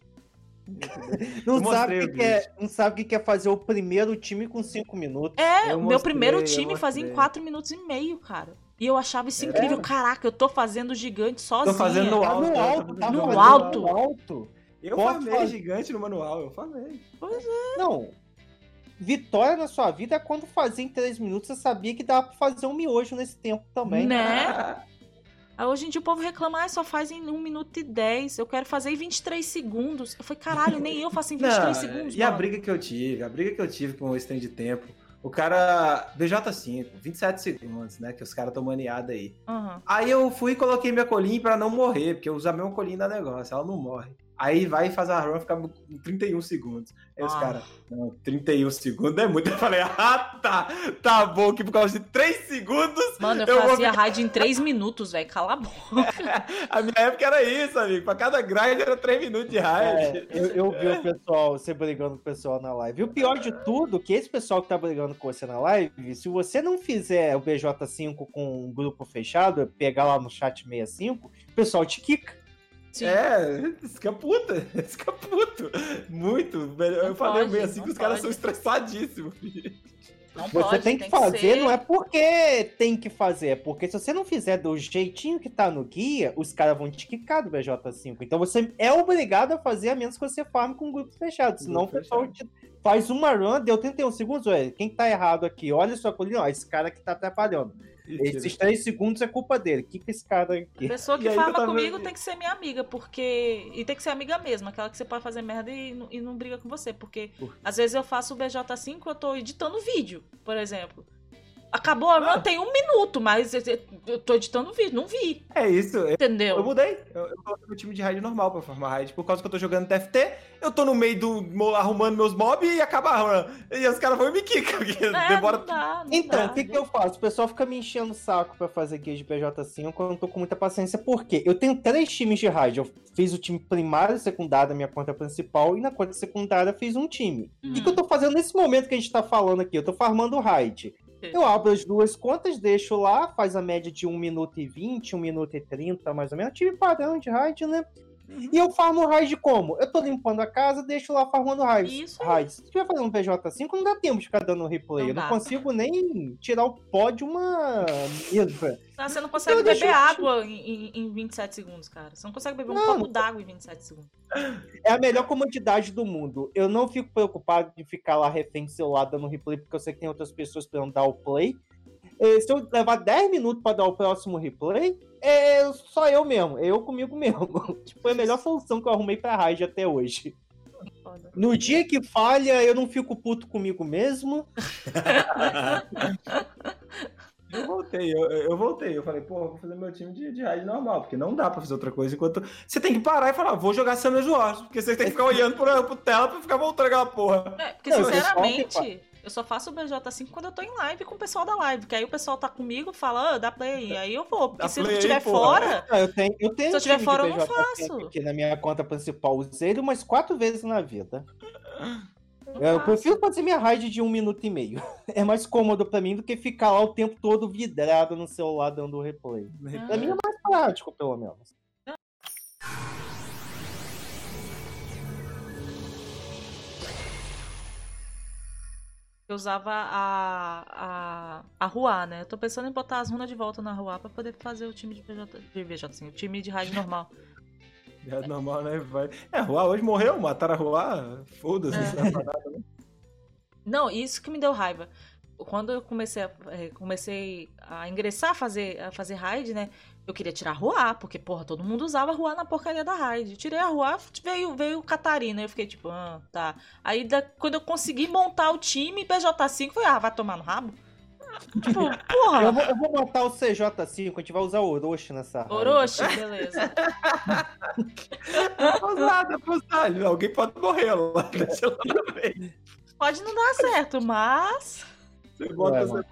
Não sabe, mostrei que que é, não sabe o que que é fazer o primeiro time com 5 minutos. É, Eu o meu primeiro time fazia em mostrei. 4 minutos e meio, cara. E eu achava isso incrível. Caraca, eu tô fazendo gigante sozinha. Tô fazendo no Tá alto. no alto, tá No alto. Alto. Eu Pode farmei fazer. gigante no manual, eu farmei. Não. Vitória na sua vida é quando fazia em 3 minutos, você sabia que dava pra fazer um miojo nesse tempo também. Né? Aí hoje em dia o povo reclama, ah, só faz em 1 minuto e 10. Eu quero fazer em 23 segundos. Eu falei, caralho, nem eu faço em 23 Não, segundos. e a mano. briga que eu tive, a briga que eu tive com o stream de tempo. O cara, BJ5, 27 segundos, né? Que os caras tão maniados aí. Aham. Aí eu fui e coloquei minha colinha pra não morrer, porque eu uso a mesma colinha da negócio, ela não morre. Aí vai e faz a run ficar com 31 segundos. Aí os Ah. caras, não, 31 segundos é muito. Eu falei, ah, tá, tá bom, que por causa de 3 segundos, Mano, eu, Eu vou fazia raid em 3 minutos, velho. Cala a boca. a minha época era isso, amigo. Pra cada grind era 3 minutos de raid. É, eu, eu vi o pessoal, você brigando com o pessoal na live. E o pior de tudo, que esse pessoal que tá brigando com você na live, se você não fizer o BJ5 com um grupo fechado, pegar lá no chat 65, o pessoal te quica. Sim. É, escaputa, escaputo. Muito, velho. Eu Não falei pode, meio assim não que os caras são estressadíssimos, filho. Não você pode, tem que tem fazer, que ser... não é porque tem que fazer, é porque se você não fizer do jeitinho que tá no guia, os caras vão te quicar do BJ5. Então você é obrigado a fazer, a menos que você farme com um grupo fechado. Senão grupo o pessoal te faz uma run, deu 31 segundos, ué, quem tá errado aqui? Olha sua colina, ó, esse cara que tá atrapalhando. Esses três segundos é culpa dele. O que, que esse cara aqui? A pessoa que fala comigo tem que ser minha amiga, porque. E tem que ser amiga mesmo, aquela que você pode fazer merda e, e não briga com você. Porque às vezes eu faço o BJ5 eu tô editando vídeo, por exemplo. Acabou a run, ah. tem um minuto, mas eu tô editando vídeo, não vi. É isso. Entendeu? Eu mudei. Eu, eu coloquei meu time de raid normal pra formar raid. Por causa que eu tô jogando TFT, eu tô no meio do. arrumando meus mobs e acaba a run. E os caras vão e me quicam. É, demora. Não dá, não então, o que, que eu faço? O pessoal fica me enchendo o saco pra fazer guia de PJ5 quando eu tô com muita paciência. Por quê? Eu tenho três times de raid. Eu fiz o time primário e secundário, minha conta principal, e na conta secundária fiz um time. Uhum. O que, que eu tô fazendo nesse momento que a gente tá falando aqui? Eu tô farmando raid. Eu abro as duas contas, deixo lá, faz a média de 1 minuto e 20, 1 minuto e 30, mais ou menos. Tive padrão de raid, né? Uhum. E eu farmo raid como? Eu tô limpando a casa, deixo lá farmando raid. Isso. Raid. Se estiver fazendo PJ5, não dá tempo de ficar dando replay. Não eu não consigo nem tirar o pó de uma mesa. Ah, você não consegue beber água em, em 27 segundos, cara. Você não consegue beber não, um copo d'água em 27 segundos. É a melhor comodidade do mundo. Eu não fico preocupado de ficar lá refém do celular dando replay, porque eu sei que tem outras pessoas pra dar o play. Se eu levar 10 minutos para dar o próximo replay, é só eu mesmo, é eu comigo mesmo. tipo, é a melhor solução que eu arrumei pra raid até hoje. No dia que falha, eu não fico puto comigo mesmo. Eu voltei, eu, eu, voltei. Eu falei, pô, vou fazer meu time de, de raid normal, porque não dá pra fazer outra coisa enquanto. Você tem que parar e falar, vou jogar Summer Wars, porque você tem que ficar olhando pro, pro tela pra ficar voltando aquela porra. É, porque não, sinceramente. Eu só faço o BJ5 quando eu tô em live com o pessoal da live. Que aí o pessoal tá comigo fala, ah, dá play. Aí eu vou. Porque dá se eu estiver fora. Não, eu tenho, eu tenho se eu estiver fora, eu não faço. Aqui na minha conta principal, usei ele umas quatro vezes na vida. Eu prefiro fazer minha raid de um minuto e meio. É mais cômodo pra mim do que ficar lá o tempo todo vidrado no celular dando replay. Ah. Pra mim é mais prático, pelo menos. Eu usava a, a, a Rua, né? Eu tô pensando em botar as runas de volta na Rua pra poder fazer o time de VJ, de VJ assim, o time de raid normal. É normal, né? Vai... É, Rua hoje morreu, mataram a Rua, foda-se, é. né? Não, isso que me deu raiva. Quando eu comecei a, é, comecei a ingressar a fazer, a fazer raid, né? Eu queria tirar a Rua, porque, porra, todo mundo usava a Rua na porcaria da raid. tirei a Rua, veio, veio Catarina. Eu fiquei tipo, ah, tá. Aí da, quando eu consegui montar o time, PJ5, foi, ah, vai tomar no rabo? Tipo, porra. Eu vou, eu vou montar o CJ5, a gente vai usar o Orochi nessa raid. Orochi, beleza. Usada, usada. Alguém pode morrer lá. Pode não dar certo, mas. Você bota, é, você,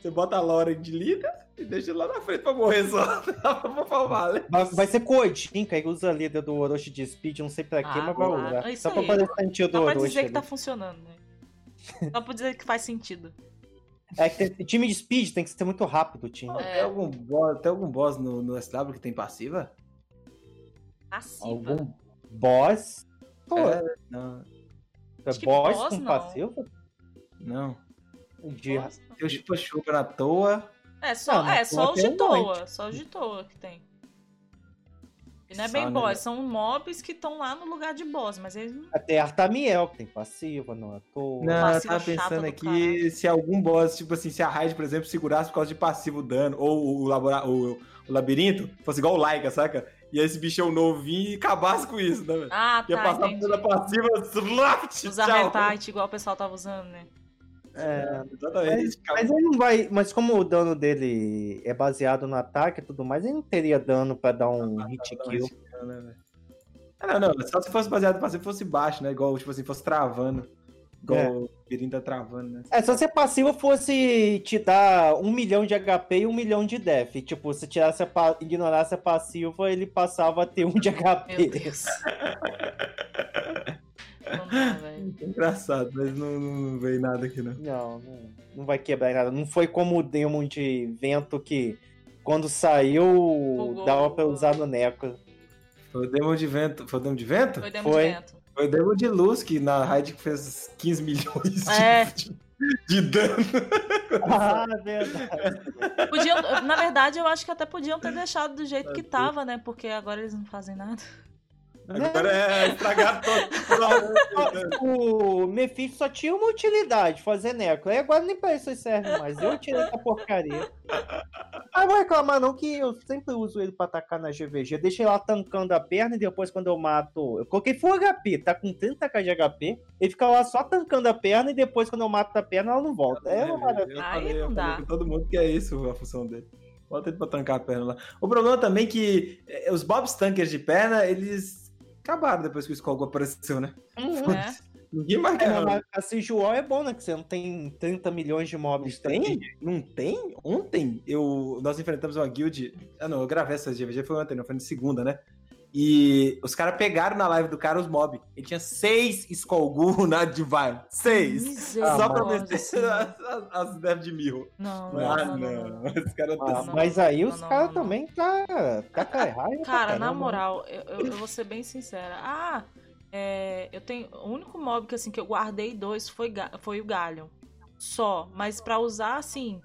você bota a Lauren de líder e deixa lá na frente pra morrer só. Né? vai, vai ser Kodin, que aí usa a líder do Orochi de Speed, não sei pra quê, ah, mas vai usar. Só pra fazer sentido do Orochi. Só pra dizer ali. que tá funcionando, né? Só pra dizer que faz sentido. É que tem, time de speed tem que ser muito rápido, time. É. Tem, algum boss, tem algum boss no, no SW que tem passiva? Passiva? Algum boss? Pô, é, não. É boss, boss, com não. passiva? Não. De, o chupa-chupa na toa. É, só, é, só os de toa. Só os de toa que tem. E não é bem boss, são mobs que estão lá no lugar de boss, mas eles não... Até Artamiel, que tem passiva, não é toa. Não, eu tava pensando aqui se algum boss, tipo assim, se a raid, por exemplo, segurasse por causa de passivo dano, ou o, labora... o, o labirinto, fosse igual o Laika, saca? E esse bichão novo vir e acabasse com isso, né? Ah, Ia tá, passar entendi. pela passiva, slaft, Usar hentai igual o pessoal tava usando, né? É. Mas, mas, ele não vai. Mas como o dano dele é baseado no ataque e tudo mais, ele não teria dano pra dar um ah, hit kill. Né, não, não, só se fosse baseado se fosse baixo, né? Igual, tipo assim, fosse travando. Igual é. o Pirin tá travando, né? É, só se a passiva fosse te dar um milhão de HP e um milhão de def. Tipo, se tirasse a ignorasse a passiva, ele passava a ter um de HP. Meu Deus. Engraçado, mas não, não veio nada aqui, não. Não, não, não vai quebrar nada. Não foi como o Demon de vento que quando saiu dava pra usar no Neco. Foi o Demon de vento. Foi o Demon de vento? Foi o Demon foi. de vento. Foi o Demon de luz que na raid fez 15 milhões é. de. de dano. Ah, verdade. Podiam, na verdade, eu acho que até podiam ter deixado do jeito que tava, né? Porque agora eles não fazem nada. Agora é estragar todo. o Mephisto só tinha uma utilidade, fazer neco. Aí agora nem pra isso serve mais. Eu tirei essa porcaria. Ah, vou reclamar não que eu sempre uso ele pra atacar na GVG. Deixei lá tancando a perna e depois quando eu mato... Eu coloquei full HP, tá com 30k de HP. Ele fica lá só tancando a perna e depois quando eu mato a perna ela não volta. É uma maravilha. Aí não dá. Todo mundo que é isso a função dele. Bota ele pra tancar a perna lá. O problema também é que eh, os Bobs Tankers de perna, eles acabaram depois que o Skull apareceu, né? Uhum. É. Ninguém mais quer. É, mas a Sijual é bom, né? Que você não tem 30 milhões de mobs. Não tem? Não tem? Ontem eu, nós enfrentamos uma guild. Ah, não, eu gravei essa GVG, foi ontem, não foi na segunda, né? E os caras pegaram na live do cara os mob. Ele tinha seis Skullgul na Divine. Seis. Ah, Só pra meter as, as devs de Mirro. Não, Ah, não, não. não. Os caras Ah, tão- não, mas aí não, os não, caras não, não. também tá. Tá raiva. Cara, na moral, eu, eu- eu vou ser bem sincera. Ah, é, eu tenho. O único mob que, assim, que eu guardei dois foi, foi o Galleon. Só. Mas pra usar, assim,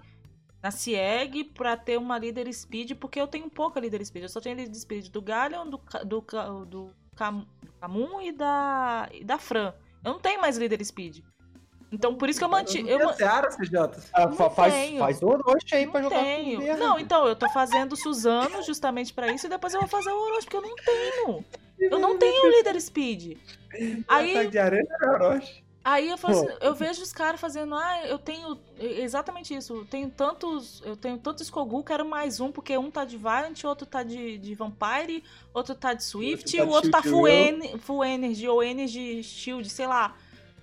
na CIEG, pra ter uma líder speed, porque eu tenho pouca líder speed. Eu só tenho líder speed do Galleon, do, do, do, Cam- do Camun e da, e da Fran. Eu não tenho mais líder speed. Então, por isso que eu mantive. Eu, tem Seara, CJ. Ah, faz, tenho. faz Orochi aí pra não jogar tenho. com verde. Não, então, eu tô fazendo Suzano justamente pra isso e depois eu vou fazer o Orochi, porque eu não tenho. Eu não tenho líder speed. Aí, de areia era Orochi. Aí eu, assim, eu vejo os caras fazendo, ah, eu tenho exatamente isso. Eu tenho tantos, eu tenho tantos Skogu, quero mais um, porque um tá de Valiant, outro tá de, de Vampire, outro tá de Swift, tá o outro tá full, en full Energy ou Energy Shield, sei lá.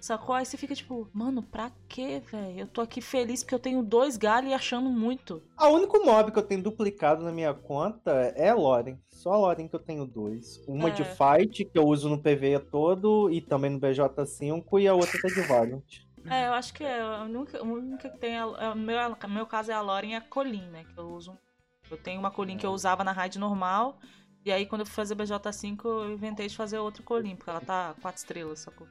Sacou? Aí você fica tipo, mano, pra quê, velho? Eu tô aqui feliz porque eu tenho dois galhos e achando muito. A único mob que eu tenho duplicado na minha conta é a Loren. Só a Loren que eu tenho dois. Uma É. de fight, que eu uso no PV todo, e também no BJ5, e a outra tá de Valiant. É, eu acho que é a única, a única que tem. é- é- No meu, meu caso é a Loren e a Colin, né? Que eu uso. Eu tenho uma Colin que eu usava na raid normal. E aí, quando eu fui fazer BJ5, eu inventei de fazer outra Colin, porque ela tá quatro estrelas, sacou?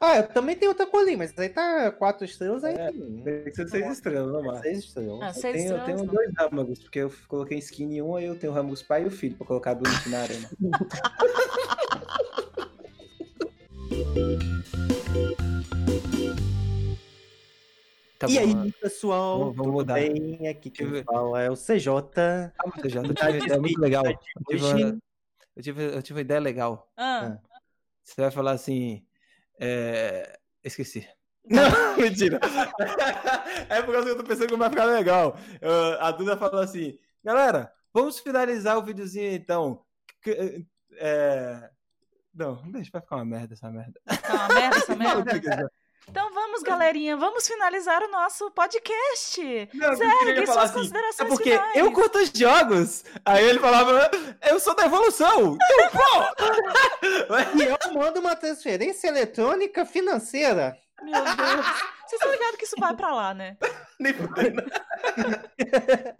Ah, eu também tenho outra Colin, mas aí tá quatro estrelas aí. Tem que ser seis estrelas, não mais. Seis estrelas. Ah, Eu seis tenho, eu estrelas. tenho não. dois Ramagos, porque eu coloquei skin em um, aí eu tenho o Ramos pai e o filho pra colocar bonito na arena. Tá e bom, aí, pessoal, Vamos- vamos tudo mudar. bem? Aqui quem eu fala é o CJ. Ah, mas já, eu tive uma ideia muito legal. Eu tive, uma, eu, tive, eu tive uma ideia legal. Ah, Você vai falar assim. É... Esqueci. Não, mentira. é por causa que eu tô pensando que vai ficar legal. Eu- a Duda falou assim: galera, vamos finalizar o videozinho então. Que- É... Não, deixa, vai ficar uma merda essa merda. tá uma merda essa merda. Então vamos, galerinha, vamos finalizar o nosso podcast. Não, Segue suas assim, é considerações porque finais. eu curto os jogos. Aí ele falava, eu sou da evolução. Então, pô! E eu mando uma transferência eletrônica financeira. Meu Deus. Vocês estão ligados que isso vai pra lá, né? Nem.